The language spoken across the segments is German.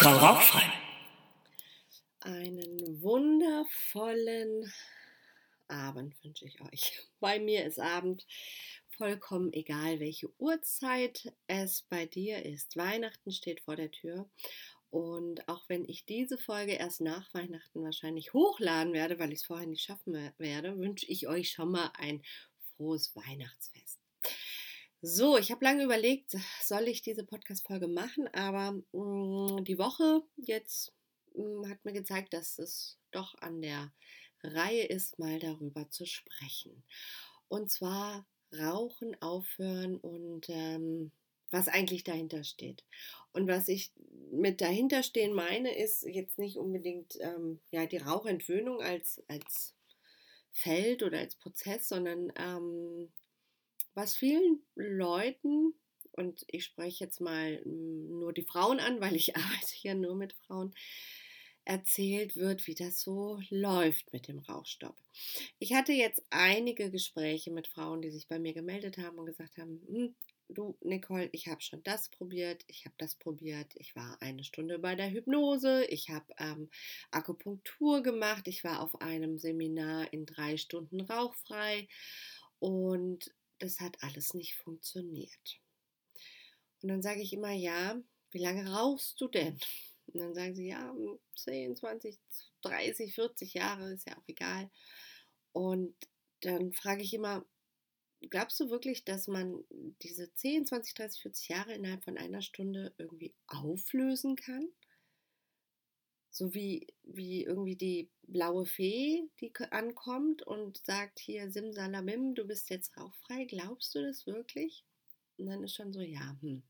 Frau Rauchfrei. Einen wundervollen Abend wünsche ich euch. Bei mir ist Abend vollkommen egal, welche Uhrzeit es bei dir ist. Weihnachten steht vor der Tür. Und auch wenn ich diese Folge erst nach Weihnachten wahrscheinlich hochladen werde, weil ich es vorher nicht schaffen werde, wünsche ich euch schon mal ein frohes Weihnachtsfest. So, ich habe lange überlegt, soll ich diese Podcast-Folge machen, aber mh, mm, die Woche jetzt mh, mm, hat mir gezeigt, dass es doch an der Reihe ist, mal darüber zu sprechen. Und zwar Rauchen aufhören und ähm, was eigentlich dahinter steht. Und was ich mit dahinterstehen meine, ist jetzt nicht unbedingt ähm, ja, die Rauchentwöhnung als, als Feld oder als Prozess, sondern ähm, was vielen Leuten, und ich spreche jetzt mal hm, nur die Frauen an, weil ich arbeite ja nur mit Frauen, erzählt wird, wie das so läuft mit dem Rauchstopp. Ich hatte jetzt einige Gespräche mit Frauen, die sich bei mir gemeldet haben und gesagt haben, hm, du Nicole, ich habe schon das probiert, ich habe das probiert, ich war eine Stunde bei der Hypnose, ich habe ähm, Akupunktur gemacht, ich war auf einem Seminar in drei Stunden rauchfrei und das hat alles nicht funktioniert. Und dann sage ich immer, ja, wie lange rauchst du denn? Und dann sagen sie, ja, 10, 20, 30, 40 Jahre, ist ja auch egal. Und dann frage ich immer, glaubst du wirklich, dass man diese 10, 20, 30, 40 Jahre innerhalb von einer Stunde irgendwie auflösen kann? So wie, wie irgendwie die blaue Fee, die ankommt und sagt hier Simsalabim, du bist jetzt rauchfrei. Glaubst du das wirklich? Und dann ist schon so, ja, hm.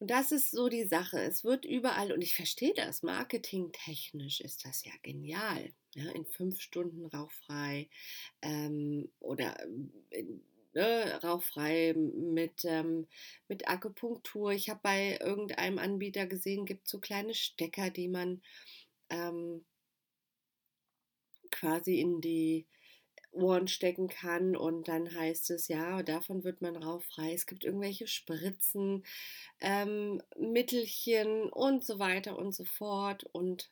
Und das ist so die Sache. Es wird überall, und ich verstehe das, marketingtechnisch ist das ja genial. Ja, in fünf Stunden rauchfrei ähm, oder in, ne, rauchfrei mit, ähm, mit Akupunktur. Ich habe bei irgendeinem Anbieter gesehen, gibt so kleine Stecker, die man ähm, quasi in die Ohren stecken kann und dann heißt es, ja, davon wird man rauchfrei. Es gibt irgendwelche Spritzen, ähm, Mittelchen und so weiter und so fort und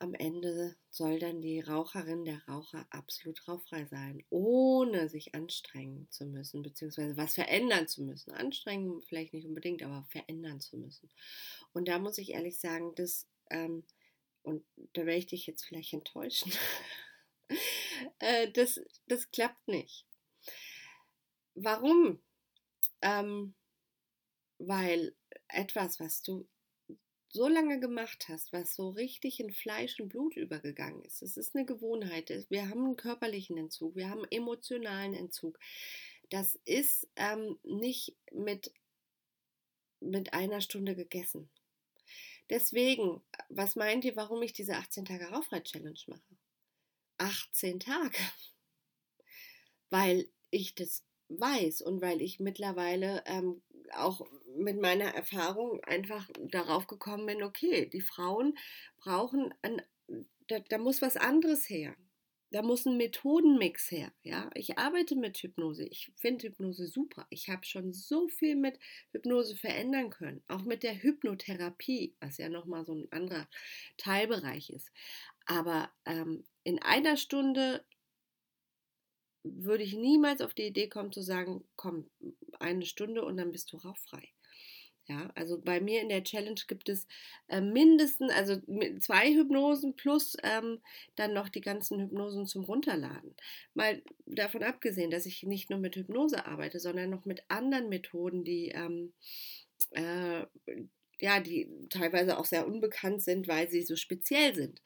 am Ende soll dann die Raucherin, der Raucher absolut rauchfrei sein, ohne sich anstrengen zu müssen, beziehungsweise was verändern zu müssen. Anstrengen vielleicht nicht unbedingt, aber verändern zu müssen. Und da muss ich ehrlich sagen, das, ähm, und da werde ich dich jetzt vielleicht enttäuschen, äh, das, das klappt nicht. Warum? Ähm, weil etwas, was du so lange gemacht hast, was so richtig in Fleisch und Blut übergegangen ist. Es ist eine Gewohnheit. Wir haben einen körperlichen Entzug, wir haben einen emotionalen Entzug. Das ist ähm, nicht mit, mit einer Stunde gegessen. Deswegen, was meint ihr, warum ich diese 18 Tage Rauchfrei-Challenge mache? 18 Tage. Weil ich das weiß und weil ich mittlerweile ähm, auch mit meiner Erfahrung einfach darauf gekommen bin, okay, die Frauen brauchen, ein, da, da muss was anderes her. Da muss ein Methodenmix her. Ja? Ich arbeite mit Hypnose. Ich finde Hypnose super. Ich habe schon so viel mit Hypnose verändern können. Auch mit der Hypnotherapie, was ja nochmal so ein anderer Teilbereich ist. Aber ähm, in einer Stunde würde ich niemals auf die Idee kommen zu sagen, komm, eine Stunde und dann bist du rauchfrei. Ja, also bei mir in der Challenge gibt es äh, mindestens, also zwei Hypnosen plus ähm, dann noch die ganzen Hypnosen zum Runterladen. Mal davon abgesehen, dass ich nicht nur mit Hypnose arbeite, sondern noch mit anderen Methoden, die ähm, äh, ja, die teilweise auch sehr unbekannt sind, weil sie so speziell sind,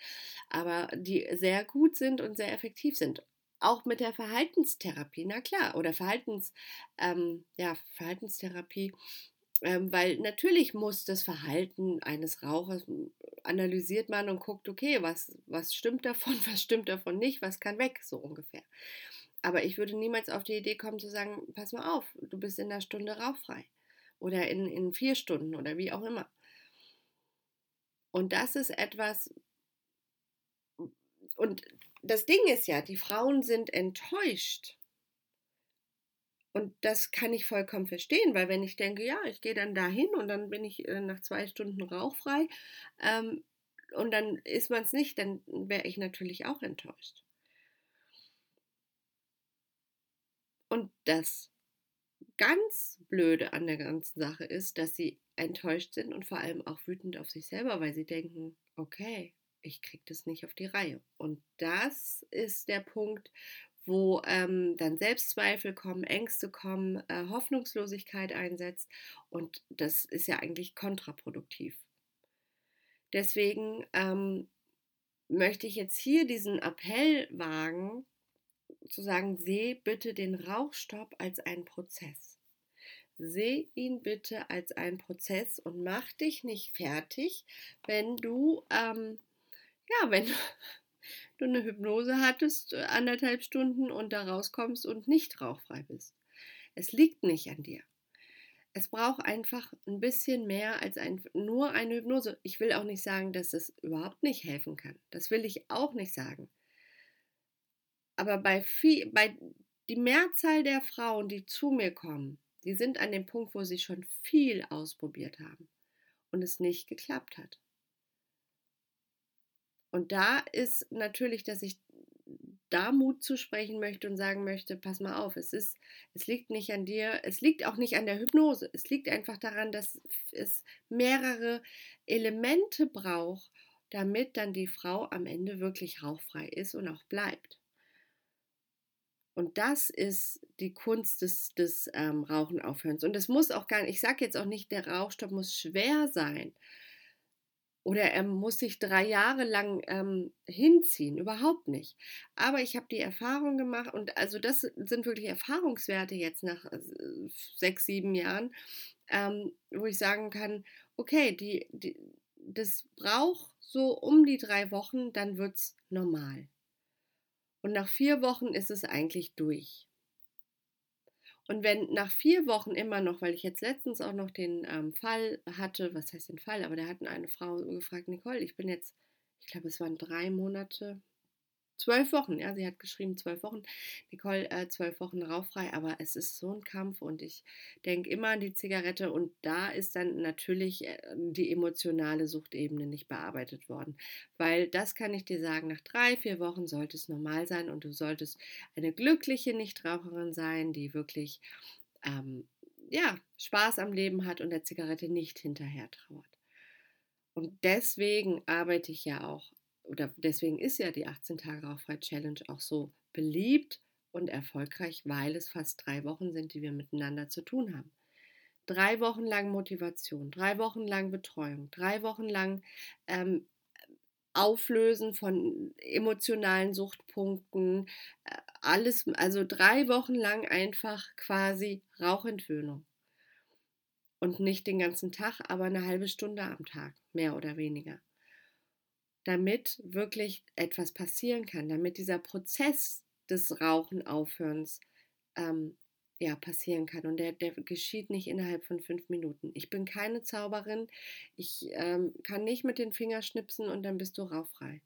aber die sehr gut sind und sehr effektiv sind auch mit der Verhaltenstherapie, na klar, oder Verhaltens, ähm, ja, Verhaltenstherapie, ähm, weil natürlich muss das Verhalten eines Rauchers hm, analysiert man und guckt, okay, was, was stimmt davon, was stimmt davon nicht, was kann weg, so ungefähr. Aber ich würde niemals auf die Idee kommen zu sagen, pass mal auf, du bist in einer Stunde rauchfrei oder in, in vier Stunden oder wie auch immer. Und das ist etwas, und das Ding ist ja, die Frauen sind enttäuscht, Und das kann ich vollkommen verstehen, weil wenn ich denke, ja, ich gehe dann dahin und dann bin ich äh, nach zwei Stunden rauchfrei ähm, und dann ist man es nicht, dann wäre ich natürlich auch enttäuscht. Und das ganz Blöde an der ganzen Sache ist, dass sie enttäuscht sind und vor allem auch wütend auf sich selber, weil sie denken, okay, ich kriege das nicht auf die Reihe. Und das ist der Punkt, wo ähm, dann Selbstzweifel kommen, Ängste kommen, äh, Hoffnungslosigkeit einsetzt und das ist ja eigentlich kontraproduktiv. Deswegen ähm, möchte ich jetzt hier diesen Appell wagen, zu sagen, seh bitte den Rauchstopp als einen Prozess. Seh ihn bitte als einen Prozess und mach dich nicht fertig, wenn du, ähm, ja, wenn du eine Hypnose hattest, äh, anderthalb Stunden und da rauskommst und nicht rauchfrei bist. Es liegt nicht an dir. Es braucht einfach ein bisschen mehr als ein, nur eine Hypnose. Ich will auch nicht sagen, dass es überhaupt nicht helfen kann. Das will ich auch nicht sagen. Aber bei, viel, bei die Mehrzahl der Frauen, die zu mir kommen, die sind an dem Punkt, wo sie schon viel ausprobiert haben und es nicht geklappt hat. Und da ist natürlich, dass ich da Mut zu sprechen möchte und sagen möchte, pass mal auf, es ist, es liegt nicht an dir, es liegt auch nicht an der Hypnose. Es liegt einfach daran, dass es mehrere Elemente braucht, damit dann die Frau am Ende wirklich rauchfrei ist und auch bleibt. Und das ist die Kunst des, des ähm, Rauchen aufhörens. Und es muss auch gar nicht, ich sage jetzt auch nicht, der Rauchstopp muss schwer sein, oder er muss sich drei Jahre lang ähm, hinziehen, überhaupt nicht. Aber ich habe die Erfahrung gemacht und also das sind wirklich Erfahrungswerte jetzt nach äh, sechs, sieben Jahren, ähm, wo ich sagen kann, okay, die, die, das braucht so um die drei Wochen, dann wird es normal. Und nach vier Wochen ist es eigentlich durch. Und wenn nach vier Wochen immer noch, weil ich jetzt letztens auch noch den ähm, Fall hatte, was heißt den Fall, aber da hatten eine Frau gefragt, Nicole, ich bin jetzt, ich glaube, es waren drei Monate, Zwölf Wochen, ja, sie hat geschrieben zwölf Wochen. Nicole, äh, zwölf Wochen rauchfrei, aber es ist so ein Kampf und ich denke immer an die Zigarette und da ist dann natürlich äh, die emotionale Suchtebene nicht bearbeitet worden. Weil das kann ich dir sagen, nach drei, vier Wochen sollte es normal sein und du solltest eine glückliche Nichtraucherin sein, die wirklich ähm, ja, Spaß am Leben hat und der Zigarette nicht hinterher trauert. Und deswegen arbeite ich ja auch oder deswegen ist ja die 18 Tage Rauchfrei Challenge auch so beliebt und erfolgreich, weil es fast drei Wochen sind, die wir miteinander zu tun haben. Drei Wochen lang Motivation, drei Wochen lang Betreuung, drei Wochen lang ähm, Auflösen von emotionalen Suchtpunkten, äh, alles, also drei Wochen lang einfach quasi Rauchentwöhnung. Und nicht den ganzen Tag, aber eine halbe Stunde am Tag, mehr oder weniger damit wirklich etwas passieren kann, damit dieser Prozess des Rauchenaufhörens ähm, ja, passieren kann. Und der, der geschieht nicht innerhalb von fünf Minuten. Ich bin keine Zauberin. Ich ähm, kann nicht mit den Fingern schnipsen und dann bist du rauchfrei.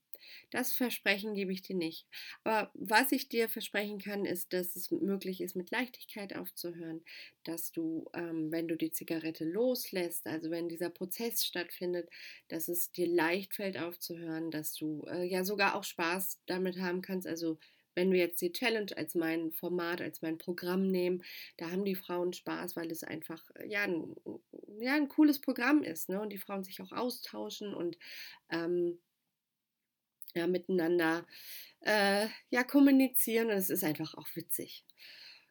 Das Versprechen gebe ich dir nicht. Aber was ich dir versprechen kann, ist, dass es möglich ist, mit Leichtigkeit aufzuhören, dass du, ähm, wenn du die Zigarette loslässt, also wenn dieser Prozess stattfindet, dass es dir leicht fällt aufzuhören, dass du äh, ja sogar auch Spaß damit haben kannst, also wenn wir jetzt die Challenge als mein Format, als mein Programm nehmen, da haben die Frauen Spaß, weil es einfach ja ein, ja, ein cooles Programm ist ne? und die Frauen sich auch austauschen und ähm, ja, miteinander äh, ja, kommunizieren und es ist einfach auch witzig.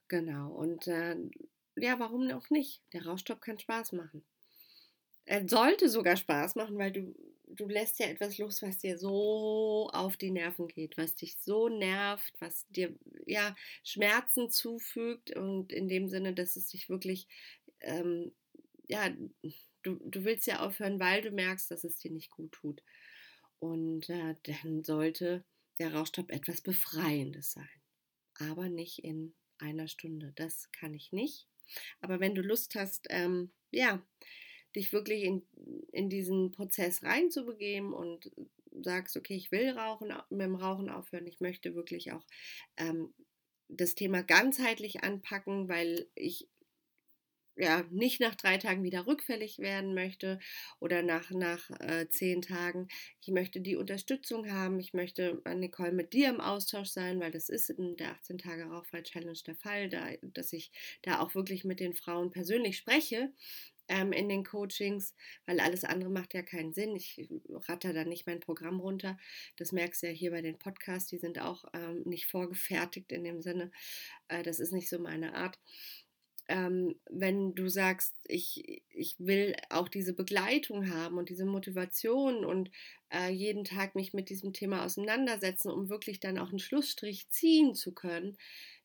Genau. Und äh, ja, warum auch nicht? Der Rauschstopp kann Spaß machen. Er sollte sogar Spaß machen, weil du, du lässt ja etwas los, was dir so auf die Nerven geht, was dich so nervt, was dir ja Schmerzen zufügt und in dem Sinne, dass es dich wirklich, ähm, ja, du, du willst ja aufhören, weil du merkst, dass es dir nicht gut tut. Und äh, dann sollte der Rauchstopp etwas Befreiendes sein. Aber nicht in einer Stunde. Das kann ich nicht. Aber wenn du Lust hast, ähm, ja, dich wirklich in, in diesen Prozess reinzubegeben und sagst, okay, ich will rauchen, mit dem Rauchen aufhören, ich möchte wirklich auch ähm, das Thema ganzheitlich anpacken, weil ich ja, nicht nach drei Tagen wieder rückfällig werden möchte oder nach, nach äh, zehn Tagen. Ich möchte die Unterstützung haben. Ich möchte, äh, Nicole, mit dir im Austausch sein, weil das ist in der 18 Tage Rauchfrei Challenge der Fall, da, dass ich da auch wirklich mit den Frauen persönlich spreche ähm, in den Coachings, weil alles andere macht ja keinen Sinn. Ich ratter da nicht mein Programm runter. Das merkst du ja hier bei den Podcasts, die sind auch ähm, nicht vorgefertigt in dem Sinne. Äh, das ist nicht so meine Art ähm, wenn du sagst, ich, ich will auch diese Begleitung haben und diese Motivation und äh, jeden Tag mich mit diesem Thema auseinandersetzen, um wirklich dann auch einen Schlussstrich ziehen zu können,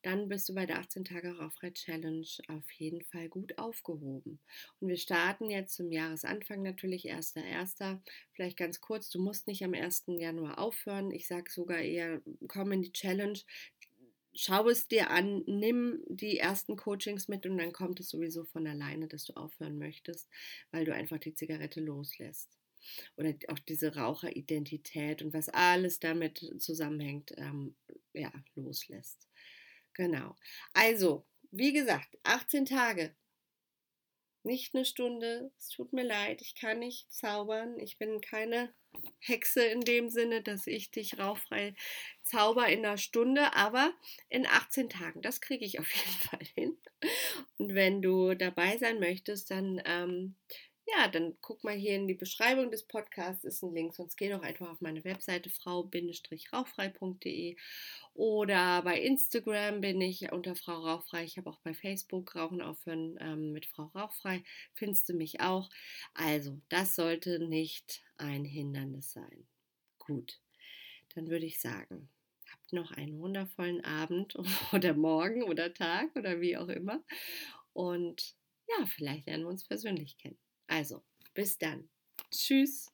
dann bist du bei der 18 Tage Rauchfrei Challenge auf jeden Fall gut aufgehoben. Und wir starten jetzt zum Jahresanfang natürlich 1.1. Vielleicht ganz kurz, du musst nicht am 1. Januar aufhören. Ich sage sogar eher, komm in die Challenge schau es dir an, nimm die ersten Coachings mit und dann kommt es sowieso von alleine, dass du aufhören möchtest, weil du einfach die Zigarette loslässt. Oder auch diese Raucheridentität und was alles damit zusammenhängt, ähm, ja, loslässt. Genau. Also, wie gesagt, 18 Tage nicht eine Stunde. Es tut mir leid, ich kann nicht zaubern. Ich bin keine Hexe in dem Sinne, dass ich dich rauchfrei zauber in einer Stunde, aber in 18 Tagen. Das kriege ich auf jeden Fall hin. Und wenn du dabei sein möchtest, dann ähm, ja, dann guck mal hier in die Beschreibung des Podcasts, ist ein Link, sonst geh doch einfach auf meine Webseite frau-rauchfrei.de oder bei Instagram bin ich unter Frau Rauchfrei. Ich habe auch bei Facebook Rauchen aufhören ähm, mit Frau Rauchfrei. Findest du mich auch. Also, das sollte nicht ein Hindernis sein. Gut, dann würde ich sagen, habt noch einen wundervollen Abend oder Morgen oder Tag oder wie auch immer. Und ja, vielleicht lernen wir uns persönlich kennen. Also, bis dann. Tschüss.